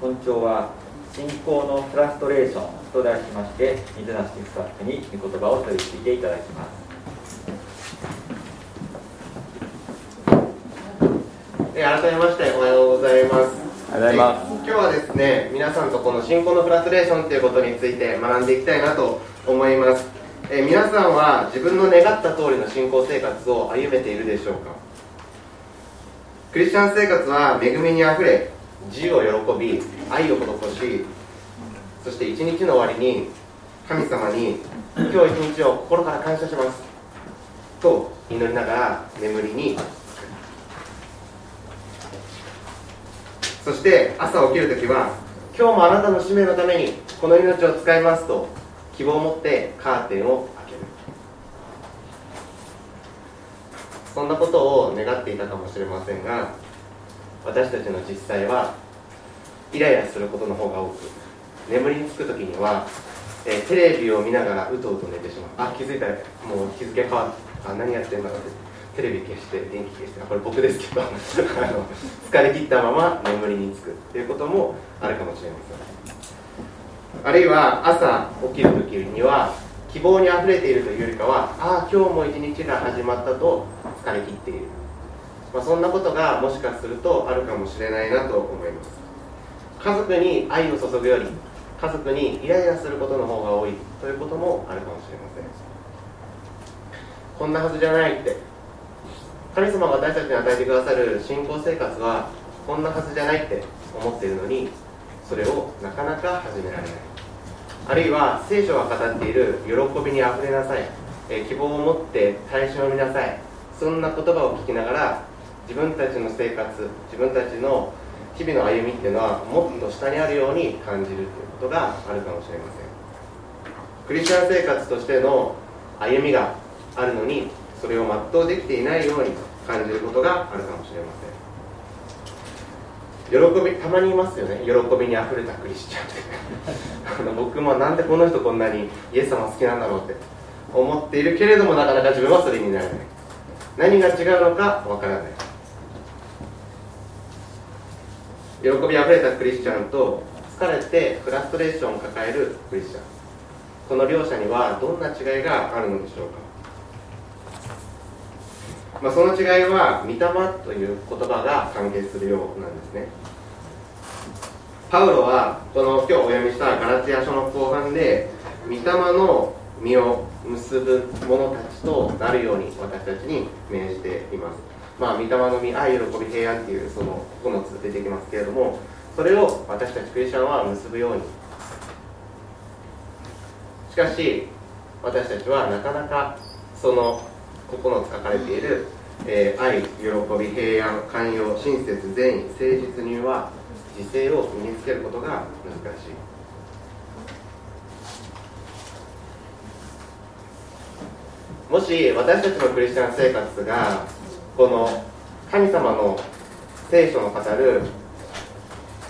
本庁は信仰のフラストレーションと題しまして水梨スタッフに御言葉を取り次いでいただきます。改めましておはようございます。おはようございます。今日はですね皆さんとこの信仰のフラストレーションということについて学んでいきたいなと思います。え皆さんは自分の願った通りの信仰生活を歩めているでしょうか？クリスチャン生活は恵みにあふれ自由を喜び愛を施しそして一日の終わりに神様に今日一日を心から感謝します。と祈りながら眠りに。そして朝起きるときは今日もあなたの使命のためにこの命を使いますと希望を持ってカーテンを開ける。そんなことを願っていたかもしれませんが私たちの実際はイライラすることの方が多く眠りにつく時には、えー、テレビを見ながらうとうと寝てしまう。あ気づいた。らもう日付変わった。あ何やってんだろうって。テレビ消して電気消して。これ僕ですけど。あの疲れ切ったまま眠りにつくっていうこともあるかもしれません。あるいは朝起きる時には希望にあふれているというよりかはああ今日も一日が始まったと疲れ切っている、まあ、そんなことがもしかするとあるかもしれないなと思います。家族に愛を注ぐより家族にイライラすることの方が多いということもあるかもしれません。こんなはずじゃないって。神様が私たちに与えてくださる信仰生活はこんなはずじゃないって思っているのにそれをなかなか始められない。あるいは聖書が語っている喜びにあふれなさい、希望を持って耐え忍びなさい。そんな言葉を聞きながら自分たちの生活自分たちの日々の歩みっていうのはもっと下にあるように感じるということがあるかもしれません。クリスチャン生活としての歩みがあるのにそれを全うできていないように感じることがあるかもしれません。喜びたまにいますよね。喜びにあふれたクリスチャンって。あの僕もなんでこの人こんなにイエス様好きなんだろうって。思っているけれどもなかなか自分はそれになれない。何が違うのかわからない。喜びあふれたクリスチャンと疲れてフラストレーションを抱えるクリスチャン。この両者にはどんな違いがあるのでしょうか。まあ、その違いは「御霊」という言葉が関係するようなんですね。パウロはこの今日お読みしたガラティア書の後半で御霊の実を結ぶ者たちとなるように私たちに命じています。まあ御霊の実愛喜び平安っていうその9つ出てきますけれどもそれを私たちクリスチャンは結ぶようにしかし私たちはなかなかその9つ書かれている、えー、愛、喜び、平安、寛容、親切、善意、誠実には自制を身につけることが難しい。もし私たちのクリスチャン生活がこの神様の聖書の語る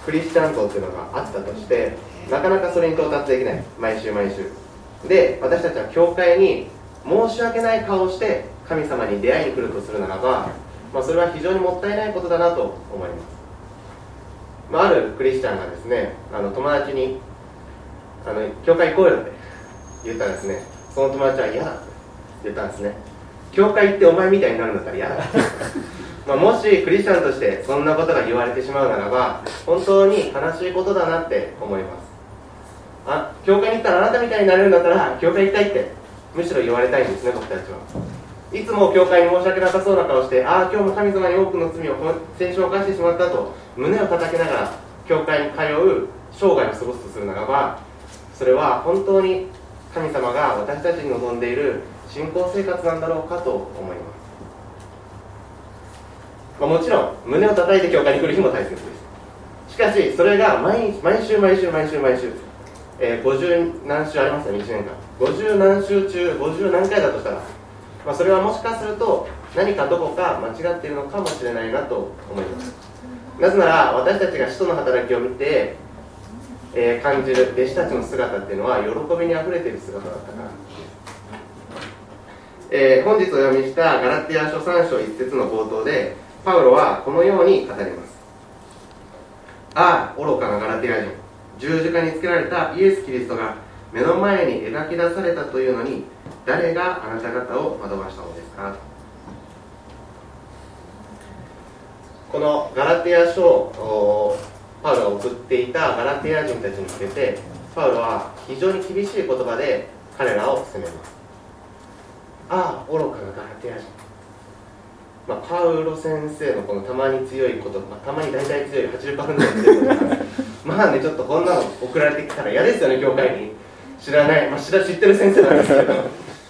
クリスチャン像っていうのがあったとしてなかなかそれに到達できない。毎週毎週。で私たちは教会に申し訳ない顔をして神様に出会いに来るとするならば、まあ、それは非常にもったいないことだなと思います、まあ、あるクリスチャンがですねあの友達にあの教会行こうよって言ったらですね。その友達は嫌だって言ったんですね教会行ってお前みたいになるんだったら嫌だ。まあもしクリスチャンとしてそんなことが言われてしまうならば本当に悲しいことだなって思います。あ教会に行ったらあなたみたいになれるんだったら教会行きたいってむしろ言われたいんですね僕たちは。いつも教会に申し訳なさそうな顔してああ今日も神様に多くの罪を先週犯してしまったと胸を叩きながら教会に通う生涯を過ごすとするならばそれは本当に神様が私たちに望んでいる信仰生活なんだろうかと思います、まあ、もちろん胸を叩いて教会に来る日も大切です。しかしそれが毎毎週毎週毎週毎週、えー、50何週ありますよ1年間。50何週中50何回だとしたらまあ、それはもしかすると何かどこか間違っているのかもしれないなと思います。なぜなら私たちが使徒の働きを見て、えー、感じる弟子たちの姿っていうのは喜びにあふれている姿だったから。えー、本日お読みしたガラティア書3章1節の冒頭でパウロはこのように語りますああ愚かなガラテヤ人。十字架につけられたイエス・キリストが目の前に描き出されたというのに誰があなた方を惑わしたのですか？このガラテヤ書をパウロが送っていたガラテヤ人たちに向けてパウロは非常に厳しい言葉で彼らを責めます。ああ愚かなガテヤ人まあ、パウロ先生のこのたまに強い言葉、たまに。大体強い80%強い言葉まあねちょっとこんなの送られてきたら嫌ですよね教会に。知らない、まあ、知ら知ってる先生なんですけど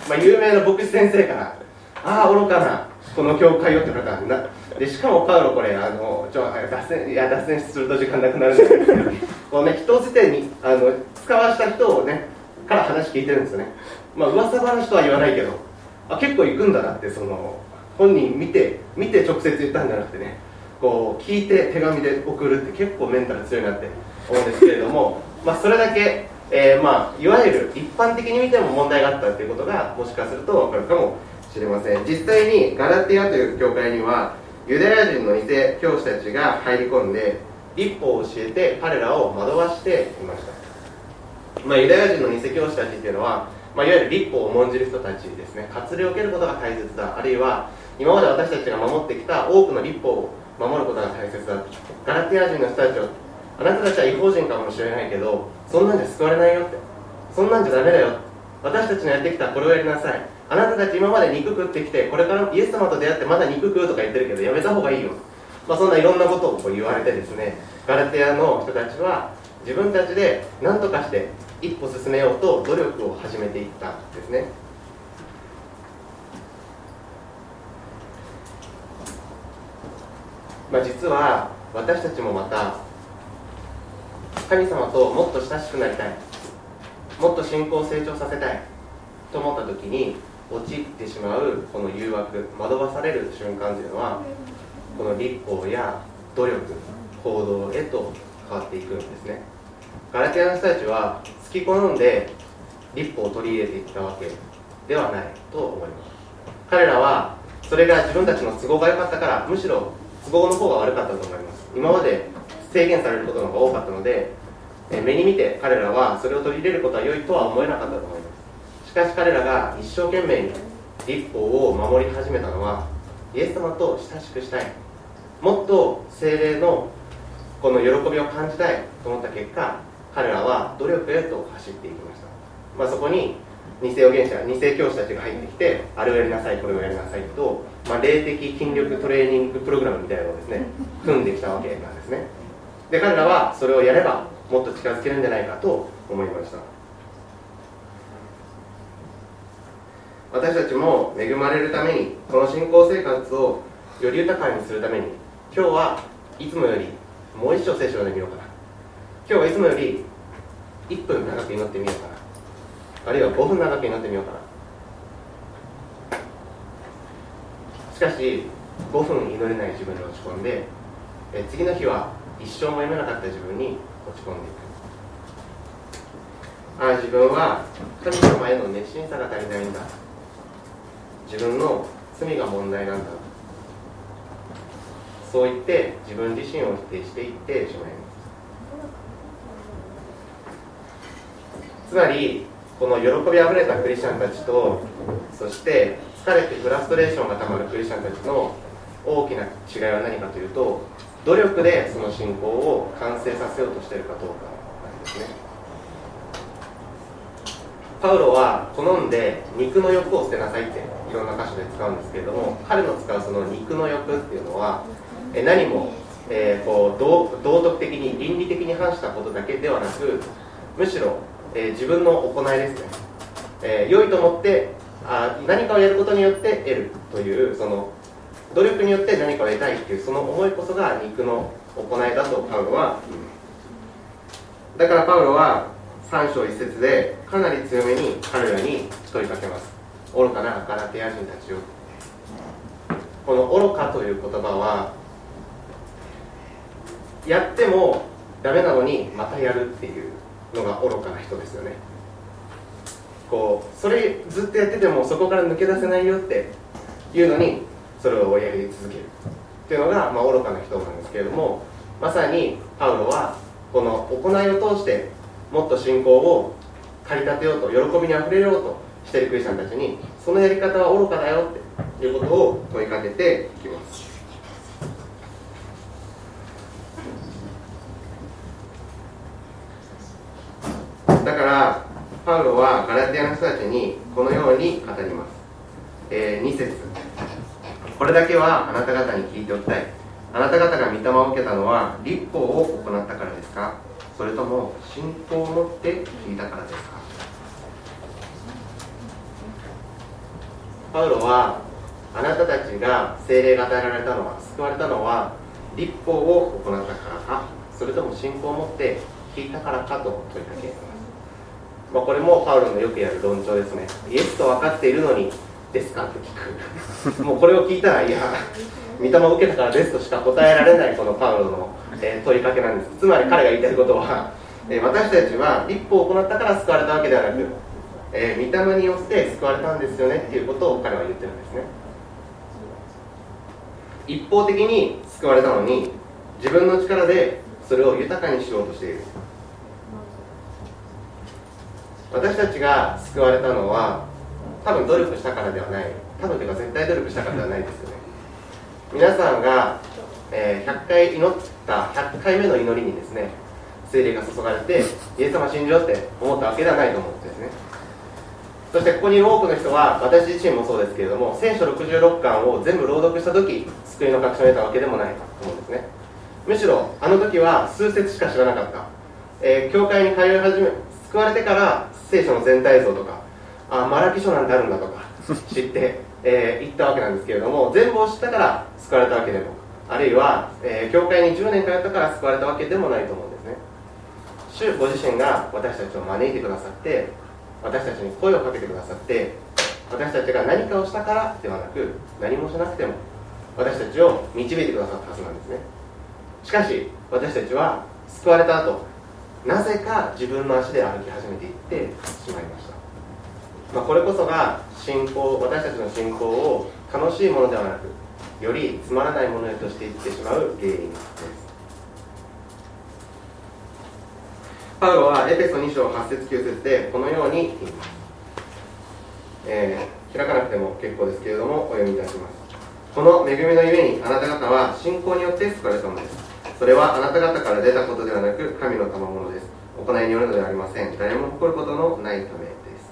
まあ有名な牧師先生から「ああ愚かなこの教会よ」って言われたんだでしかもパウロこれあのちょ脱線いや脱線すると時間なくなるんですけどこうね人捨てにあの使わした人をねから話聞いてるんですよね。まあ噂話とは言わないけどあ結構行くんだなってその本人見て見て直接言ったんじゃなくてねこう聞いて手紙で送るって結構メンタル強いなって思うんですけれども、まあ、それだけ、えー、まあ、いわゆる一般的に見ても問題があったっていうことがもしかすると分かるかもしれません。実際にガラティアという教会にはユダヤ人の偽教師たちが入り込んで立法を教えて彼らを惑わしていました、まあ、ユダヤ人の偽教師たちっていうのは、まあ、いわゆる立法を重んじる人たちですね。割礼を受けることが大切だ。あるいは今まで私たちが守ってきた多くの立法を守ることが大切だ。ガラティア人の人たちをあなたたちは違法人かもしれないけどそんなんじゃ救われないよって。そんなんじゃダメだよ。私たちのやってきたこれをやりなさい。あなたたち今まで肉食ってきてこれからイエス様と出会ってまだ肉食うとか言ってるけどやめた方がいいよ、まあ、そんないろんなことをこう言われてですねガラティアの人たちは自分たちで何とかして一歩進めようと努力を始めていったんですね。まあ、実は私たちもまた神様ともっと親しくなりたいもっと信仰を成長させたいと思った時に陥ってしまうこの誘惑惑わされる瞬間というのはこの立法や努力行動へと変わっていくんですねガラテアの人たちは好き好んで立法を取り入れていったわけではないと思います。彼らはそれが自分たちの都合が良かったからむしろ都合の方が悪かったと思います。今まで制限されることの方が多かったので目に見て彼らはそれを取り入れることは良いとは思えなかったと思います。しかし彼らが一生懸命に立法を守り始めたのはイエス様と親しくしたい。もっと精霊のこの喜びを感じたいと思った結果彼らは努力へと走っていきました、まあ、そこに偽預言者偽教師たちが入ってきてあれをやりなさいこれをやりなさいと、まあ、霊的筋力トレーニングプログラムみたいなのをですね 組んできたわけなんですね。で彼らはそれをやればもっと近づけるんじゃないかと思いました。私たちも恵まれるためにこの信仰生活をより豊かにするために今日はいつもよりもう一章聖書で見ようかな。今日はいつもより1分長く祈ってみようかな。あるいは5分長く祈ってみようかな。しかし5分祈れない自分に落ち込んでえ次の日は一生も読めなかった自分に落ち込んでいく。ああ自分は神様への熱心さが足りないんだ。自分の罪が問題なんだ。そう言って自分自身を否定していってしまいます。つまりこの喜びあふれたクリスチャンたちとそして疲れてフラストレーションがたまるクリスチャンたちの大きな違いは何かというと努力でその信仰を完成させようとしているかどうかなんですね。パウロは好んで肉の欲を捨てなさいっていろんな箇所で使うんですけれども彼の使うその肉の欲っていうのは何も、えー、こう道道徳的に倫理的に反したことだけではなくむしろえー、自分の行いですね、えー、良いと思ってあ何かをやることによって得るというその努力によって何かを得たいっていうその思いこそが肉の行いだとパウロは言いますだからパウロは3章1節でかなり強めに彼らに問いかけます。愚かなガラテヤ人たちを。この愚かという言葉はやってもダメなのにまたやるっていうのが愚かな人ですよね。こうそれずっとやっててもそこから抜け出せないよっていうのにそれをやり続ける。っていうのが、まあ、愚かな人なんですけれどもまさにパウロはこの行いを通してもっと信仰を駆り立てようと喜びにあふれようとしてるクリスチャンたちにそのやり方は愚かだよっていうことを問いかけていきますだからパウロはガラティアの人たちにこのように語ります、えー、2節。これだけはあなた方に聞いておきたい。あなた方が御霊を受けたのは立法を行ったからですか？それとも信仰を持って聞いたからですか？パウロはあなたたちが精霊が与えられたのは救われたのは立法を行ったからか？それとも信仰を持って聞いたからかと問いかけまあ、これもパウロのよくやる論調ですね。イエスと分かっているのにですか？と聞く。もうこれを聞いたらいや御霊を受けたからですとしか答えられないこのパウロの、えー、問いかけなんです。つまり彼が言いたいことは、えー、私たちは立法を行ったから救われたわけではなく、えー、御霊によって救われたんですよねっていうことを彼は言ってるんですね。一方的に救われたのに自分の力でそれを豊かにしようとしている私たちが救われたのは多分努力したからではない。多分というか絶対努力したからではないですよね。皆さんが、えー、100回祈った100回目の祈りにですね精霊が注がれてイエス様信じようって思ったわけではないと思うんですね。そしてここにいる多くの人は私自身もそうですけれども聖書66巻を全部朗読した時救いの確信を得たわけでもないと思うんですね。むしろあの時は数節しか知らなかった、えー、教会に通い始め救われてから聖書の全体像とかあマラキ書なんてあるんだとか 知ってえー、行ったわけなんですけれども全部を知ったから救われたわけでもあるいは、えー、教会に10年通ったから救われたわけでもないと思うんですね。主ご自身が私たちを招いてくださって私たちに声をかけてくださって私たちが何かをしたからではなく何もしなくても私たちを導いてくださったはずなんですね。しかし私たちは救われた後なぜか自分の足で歩き始めていってしまいました。まあ、これこそが信仰私たちの信仰を楽しいものではなくよりつまらないものへとしていってしまう原因です。パウロはエペソ2章8節9節でこのように言います、えー、開かなくても結構ですけれどもお読みいたします。この恵みのゆえにあなた方は信仰によって救われたのです。それはあなた方から出たことではなく神の賜物です。行いによるのではありません。誰も誇ることのないためです。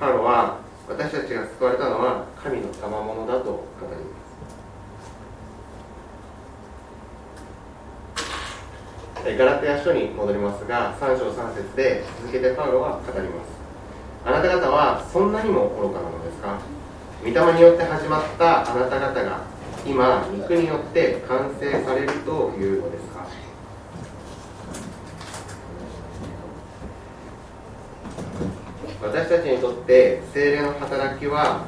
パウロは私たちが救われたのは神の賜物だと語ります。ガラテヤ書に戻りますが3章3節で続けてパウロは語ります。あなた方はそんなにも愚かなのですか？御霊によって始まったあなた方が今肉によって完成されるというのですか？私たちにとって精霊の働きは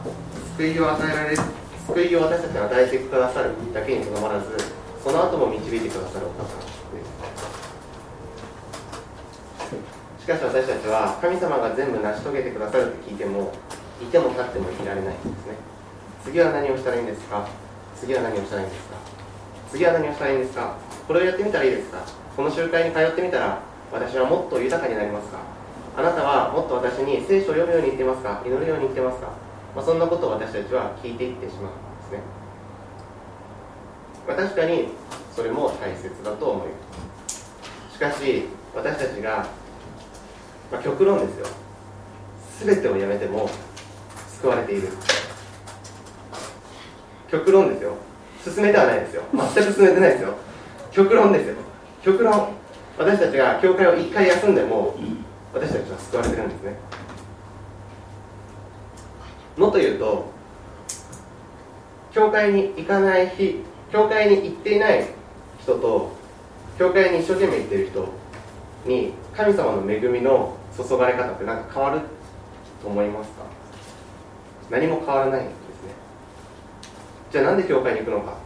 救いを与えられ救いを私たちに与えてくださるだけにとどまらずその後も導いてくださるお方です。しかし私たちは神様が全部成し遂げてくださるって聞いてもいても立ってもいられないんですね。次は何をしたらいいんですか？次は何をしたらいいんですか？次は何をしたらいいんですか？これをやってみたらいいですか？この集会に通ってみたら私はもっと豊かになりますか？あなたはもっと私に聖書を読むように言ってますか？祈るように言ってますか、まあ、そんなことを私たちは聞いていってしまうんですね、まあ、確かにそれも大切だと思います。しかし私たちが、まあ、極論ですよ。全てをやめても救われている。極論ですよ。進めてはないですよ。全く進めてないですよ。極論ですよ。極論。私たちが教会を1回休んでも私たちは救われてるんですね。もっと言うと教会に行かない日教会に行っていない人と教会に一生懸命行っている人に神様の恵みの注がれ方って何か変わると思いますか？何も変わらない。じゃあなんで教会に行くのか？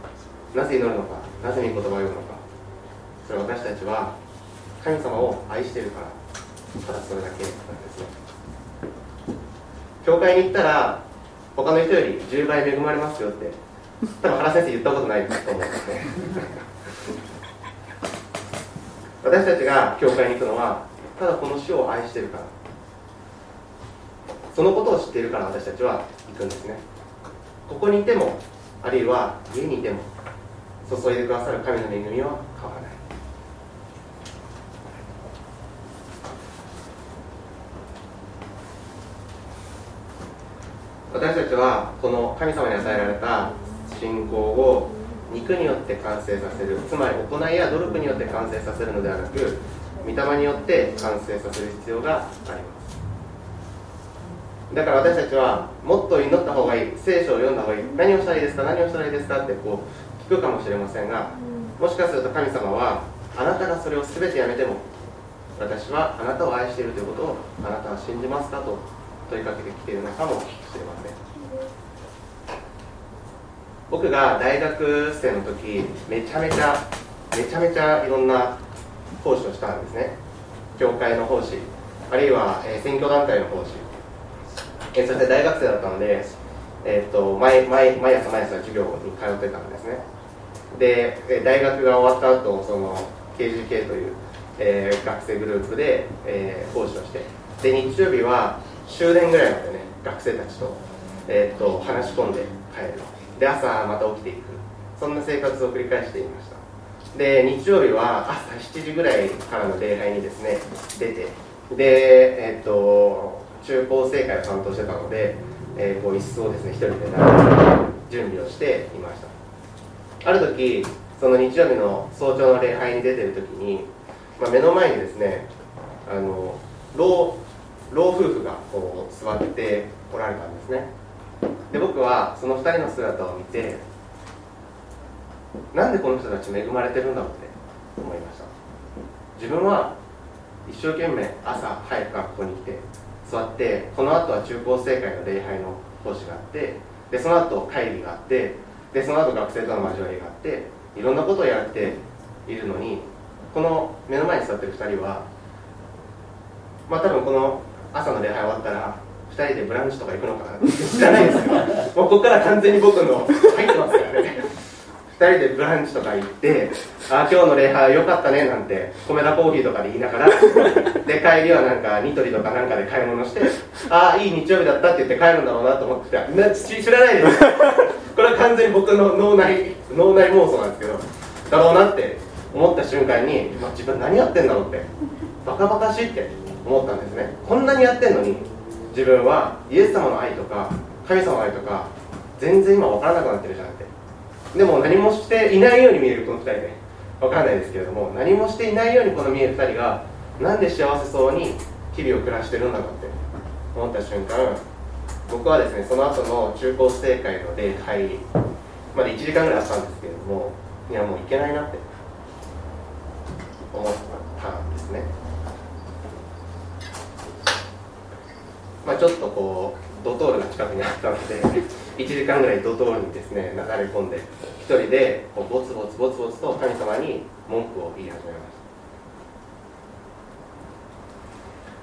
なぜ祈るのか？なぜ御言葉を読むのか？それは私たちは神様を愛しているからただそれだけなんですね。教会に行ったら他の人より10倍恵まれますよって多分原先生言ったことないと思うんですね。私たちが教会に行くのはただこの主を愛しているから。そのことを知っているから私たちは行くんですね。ここにいてもあるいは家にいても注いでくださる神の恵みは変わらない。私たちはこの神様に与えられた信仰を肉によって完成させるつまり行いや努力によって完成させるのではなく御霊によって完成させる必要があります。だから私たちはもっと祈った方がいい。聖書を読んだ方がいい。何をしたらいいですか？何をしたらいいですかってこう聞くかもしれませんがもしかすると神様はあなたがそれを全てやめても私はあなたを愛しているということをあなたは信じますかと問いかけてきているのかもしれません。僕が大学生の時めちゃめちゃめちゃめちゃいろんな奉仕をしたんですね。教会の奉仕。あるいは、えー、選挙団体の奉仕、えー、そして大学生だったので、えーと、毎毎毎朝毎朝授業に通ってたんですね。で、え大学が終わった後その KGK という、えー、学生グループで、えー、奉仕をしてで日曜日は終電ぐらいまでね学生たちと,、えーと、話し込んで帰る。で朝また起きていく。そんな生活を繰り返していました。で日曜日は朝7時ぐらいからの礼拝にですね出てでえっ、ー、と中高生会を担当してたので、えー、こう椅子をですね一人で準備をしていました。ある時その日曜日の早朝の礼拝に出てる時に、まあ、目の前にですねあの老老夫婦がこう座っておられたんですね。で僕はその2人の姿を見てなんでこの人たち恵まれてるんだろうって思いました。自分は一生懸命朝早く学校に来て座ってこの後は中高生会の礼拝の講師があってでその後会議があってでその後学生との交わりがあっていろんなことをやっているのにこの目の前に座ってる2人はまあ多分この朝の礼拝終わったら2人でブランチとか行くのかな知らないですよ。もうここから完全に僕の入ってますからね。人でブランチとか行って「あ今日の礼拝良かったね」なんて米田コーヒーとかで言いながら で帰りはなんかニトリとかなんかで買い物して「あいい日曜日だった」って言って帰るんだろうなと思ってな知らないです。これは完全に僕の脳内脳内妄想なんですけどだろうなって思った瞬間に、まあ、自分何やってんだろうってバカバカしいって思ったんですね。こんなにやってんのに自分はイエス様の愛とか神様の愛とか全然今分からなくなってるじゃんってでも何もしていないように見えるこの2人ね。分かんないですけれども何もしていないようにこの見える2人がなんで幸せそうに日々を暮らしてるんだろうって思った瞬間僕はですねその後の中高生会の礼拝まで1時間ぐらいあったんですけれどもいやもういけないなって思ったんですね。まあ、ちょっとこうドトールが近くにあったので1時間ぐらいドトールにですね流れ込んで一人でこうボツボツボツボツと神様に文句を言い始めまし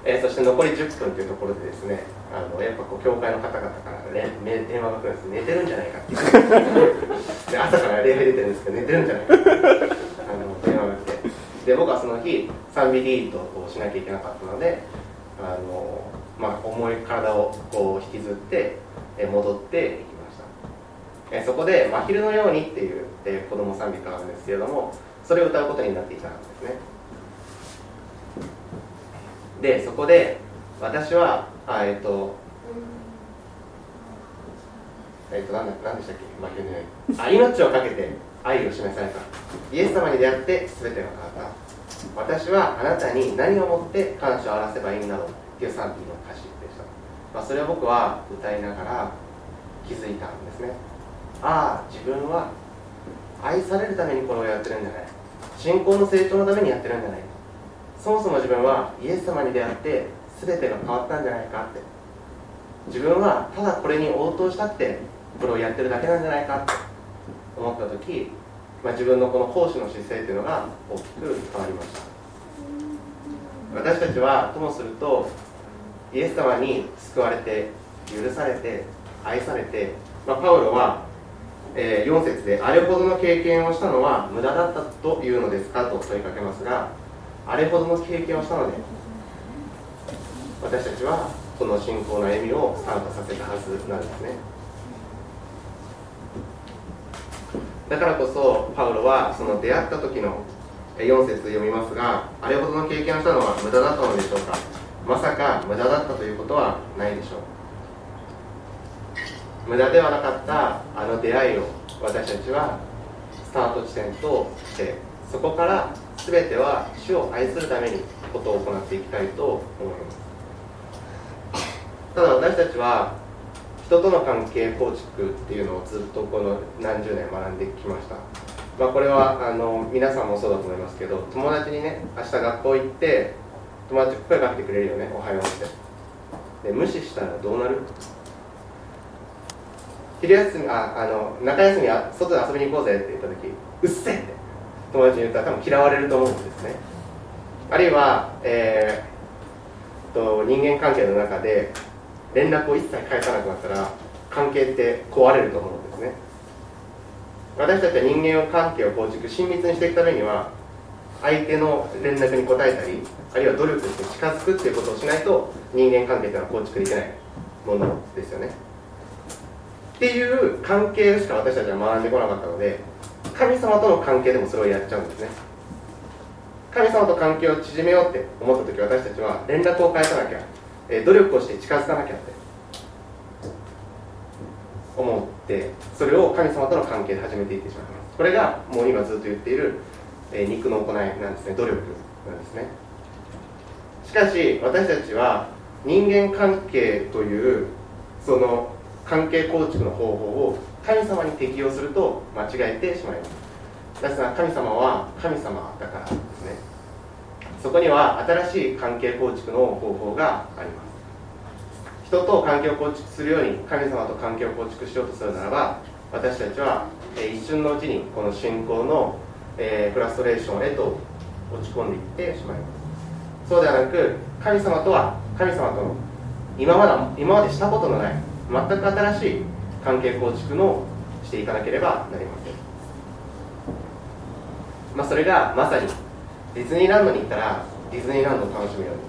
た、えー、そして残り10分というところでですねあのやっぱこう教会の方々からね電話が来るんです。寝てるんじゃないかって。で朝から礼拝出てるんですけど寝てるんじゃないかって。あの電話が来て。で僕はその日賛美リードをしなきゃいけなかったのであのまあ、重い体をこう引きずって戻っていきましたそこで「真昼のように」っていうえ子供賛美歌なんですけれどもそれを歌うことになっていたんですね。でそこで私はあえっ、ー、とえっ、ー、と何でしたっけ？真昼のようにあ命を懸けて愛を示された。イエス様に出会って全てが変わった私はあなたに何をもって感謝を表せばいいんだろうっていう賛美の歌詞でした、まあ、それを僕は歌いながら気づいたんですね。ああ自分は愛されるためにこれをやってるんじゃない。信仰の成長のためにやってるんじゃない。そもそも自分はイエス様に出会って全てが変わったんじゃないかって。自分はただこれに応答したってこれをやってるだけなんじゃないかって。思った時、まあ、自分のこの奉仕の姿勢というのが大きく変わりました。私たちはともするとイエス様に救われて許されて愛されて、まあ、パウロは、えー、4節であれほどの経験をしたのは無駄だったというのですかと問いかけますがあれほどの経験をしたので私たちはこの信仰の歩みをスタートさせたはずなんですね。だからこそパウロはその出会った時の4節読みますがあれほどの経験をしたのは無駄だったのでしょうか。まさか無駄だったということはないでしょう。無駄ではなかったあの出会いを私たちはスタート地点としてそこから全ては主を愛するためにことを行っていきたいと思います。ただ私たちは人との関係構築っていうのをずっとこの何十年学んできました。まあこれはあの皆さんもそうだと思いますけど友達にね明日学校行って友達声かけてくれるよねおはようって。で無視したらどうなる？昼休みああの中休みあ外で遊びに行こうぜって言った時うっせって友達に言ったら多分嫌われると思うんですね。あるいは、えー、と人間関係の中で連絡を一切返さなくなったら関係って壊れると思うんですね。私たちは人間関係を構築親密にしていくためには相手の連絡に応えたりあるいは努力して近づくっていうことをしないと人間関係っていうのは構築できないものですよね。っていう関係しか私たちは学んでこなかったので神様との関係でもそれをやっちゃうんですね。神様と関係を縮めようって思った時私たちは連絡を返さなきゃえ努力をして近づかなきゃって思ってそれを神様との関係で始めていってしまいます。これがもう今ずっと言っている、え肉の行いなんですね。努力なんですね。しかし私たちは人間関係というその関係構築の方法を神様に適用すると間違えてしまいます。だから神様は神様だからですね。そこには新しい関係構築の方法があります。人と関係を構築するように神様と関係を構築しようとするならば私たちは、一瞬のうちにこの信仰の、フラストレーションへと落ち込んでいってしまいます。そうではなく神様とは神様との今まで今までしたことのない全く新しい関係構築のしていかなければなりません、まあ、それがまさにディズニーランドに行ったらディズニーランドを楽しむように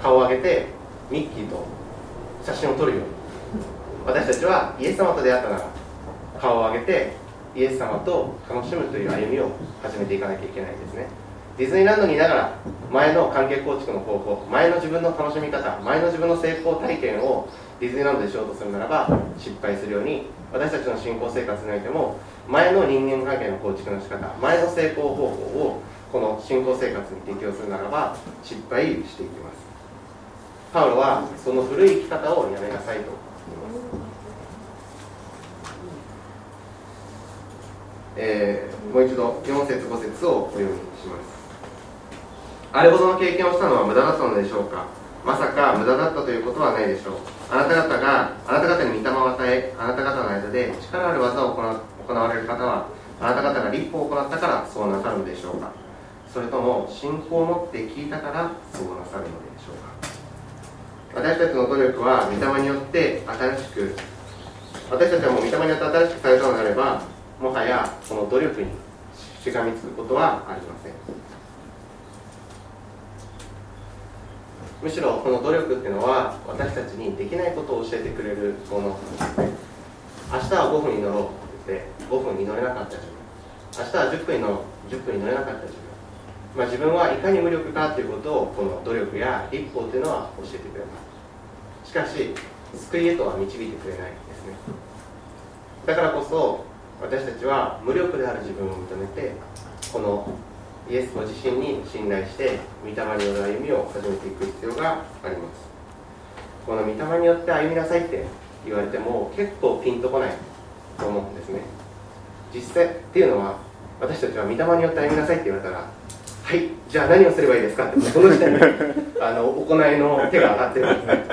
顔を上げてミッキーと写真を撮るように。私たちはイエス様と出会ったなら顔を上げてイエス様と楽しむという歩みを始めていかなきゃいけないですね。ディズニーランドにいながら前の関係構築の方法前の自分の楽しみ方前の自分の成功体験をディズニーランドでしようとするならば失敗するように私たちの信仰生活においても前の人間関係の構築の仕方前の成功方法をこの信仰生活に適用するならば失敗していきます。パウロはその古い生き方をやめなさいと。言いますえー、もう一度4節5節をお読みします。あれほどの経験をしたのは無駄だったのでしょうか？まさか無駄だったということはないでしょう。あなた方があなた方に御霊を与えあなた方の間で力ある技を行われる方はあなた方が立法を行ったからそうなさるのでしょうか。それとも信仰を持って聞いたからそうなさるのでしょうか。私たちの努力は御霊によって新しく私たちはもう御霊によって新しくされたのであればもはやその努力にしがみつくことはありません。むしろこの努力っていうのは私たちにできないことを教えてくれるもの。明日は5分に乗ろうって言って5分に乗れなかった自分明日は10分に乗ろう10分に乗れなかった自分まあ、自分はいかに無力かということをこの努力や立法というのは教えてくれます。しかし救いへとは導いてくれないですね。だからこそ私たちは無力である自分を認めてこのイエスご自身に信頼して御霊による歩みを始めていく必要があります。この御霊によって歩みなさいって言われても結構ピンとこないと思うんですね。実際っていうのは私たちは御霊によって歩みなさいって言われたらはいじゃあ何をすればいいですか？ってその時点で あの行いの手が上がってるんですね。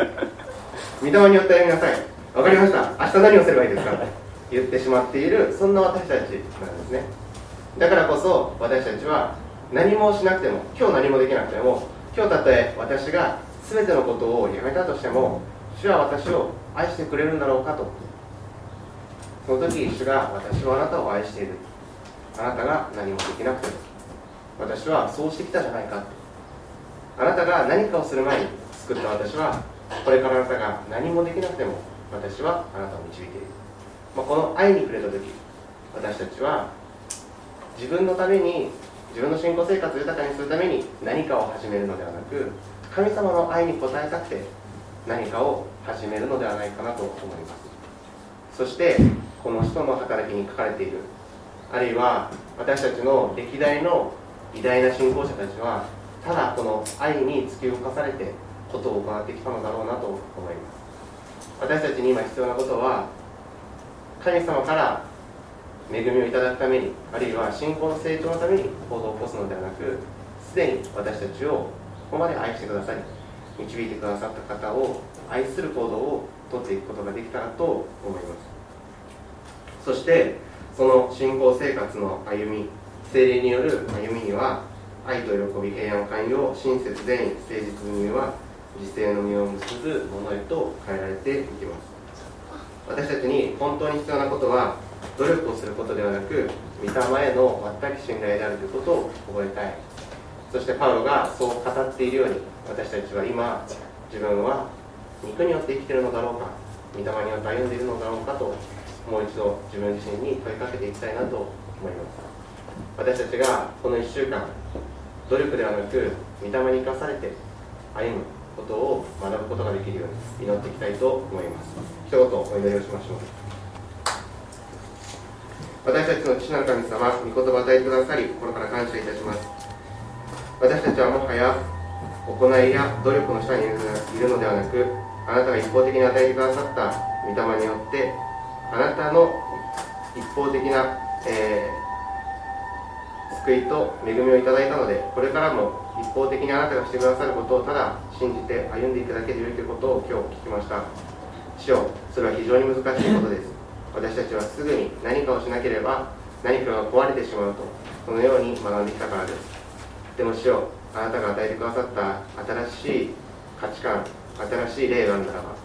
御霊によって歩みなさい。分かりました。明日何をすればいいですか？って言ってしまっているそんな私たちなんですね。だからこそ私たちは何もしなくても今日何もできなくても今日たとえ私が全てのことをやめたとしても主は私を愛してくれるんだろうかと。その時主が私はあなたを愛している。あなたが何もできなくても。私はそうしてきたじゃないかあなたが何かをする前に救った私はこれからあなたが何もできなくても私はあなたを導いている、まあ、この愛に触れた時私たちは自分のために自分の信仰生活を豊かにするために何かを始めるのではなく神様の愛に応えたくて何かを始めるのではないかなと思います。そしてこの人の働きに書かれているあるいは私たちの歴代の偉大な信仰者たちはただこの愛に突き動かされてことを行ってきたのだろうなと思います。私たちに今必要なことは神様から恵みをいただくためにあるいは信仰の成長のために行動を起こすのではなくすでに私たちをここまで愛してくださり導いてくださった方を愛する行動をとっていくことができたらと思います。そしてその信仰生活の歩み精霊による歩みには愛と喜び平安寛容親切善意誠実には自制の実を結ぶものへと変えられていきます。私たちに本当に必要なことは努力をすることではなく御霊への全く信頼であるということを覚えたい。そしてパウロがそう語っているように私たちは今自分は肉によって生きているのだろうか御霊によって歩んでいるのだろうかともう一度自分自身に問いかけていきたいなと思います。私たちがこの1週間努力ではなく御霊に生かされて歩むことを学ぶことができるように祈っていきたいと思います。一言お祈りをしましょう。私たちの父なる神様御言葉を与えてくださり心から感謝いたします。私たちはもはや行いや努力の下にいるのではなくあなたが一方的に与えてくださった御霊によってあなたの一方的な、えー、救いと恵みをいただいたのでこれからも一方的にあなたがしてくださることをただ信じて歩んでいただけでよいということを今日聞きました。師匠それは非常に難しいことです。私たちはすぐに何かをしなければ何かが壊れてしまうとそのように学んできたからです。でも師匠あなたが与えてくださった新しい価値観新しい例があるならば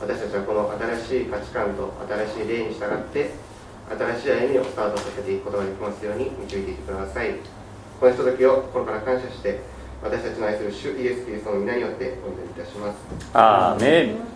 私たちはこの新しい価値観と新しい例に従って新しい歩みをスタートさせていくことができますように導いていてください。このひとときを心から感謝して私たちの愛する主イエス・キリストの皆によってお祈りいたします。アーメン。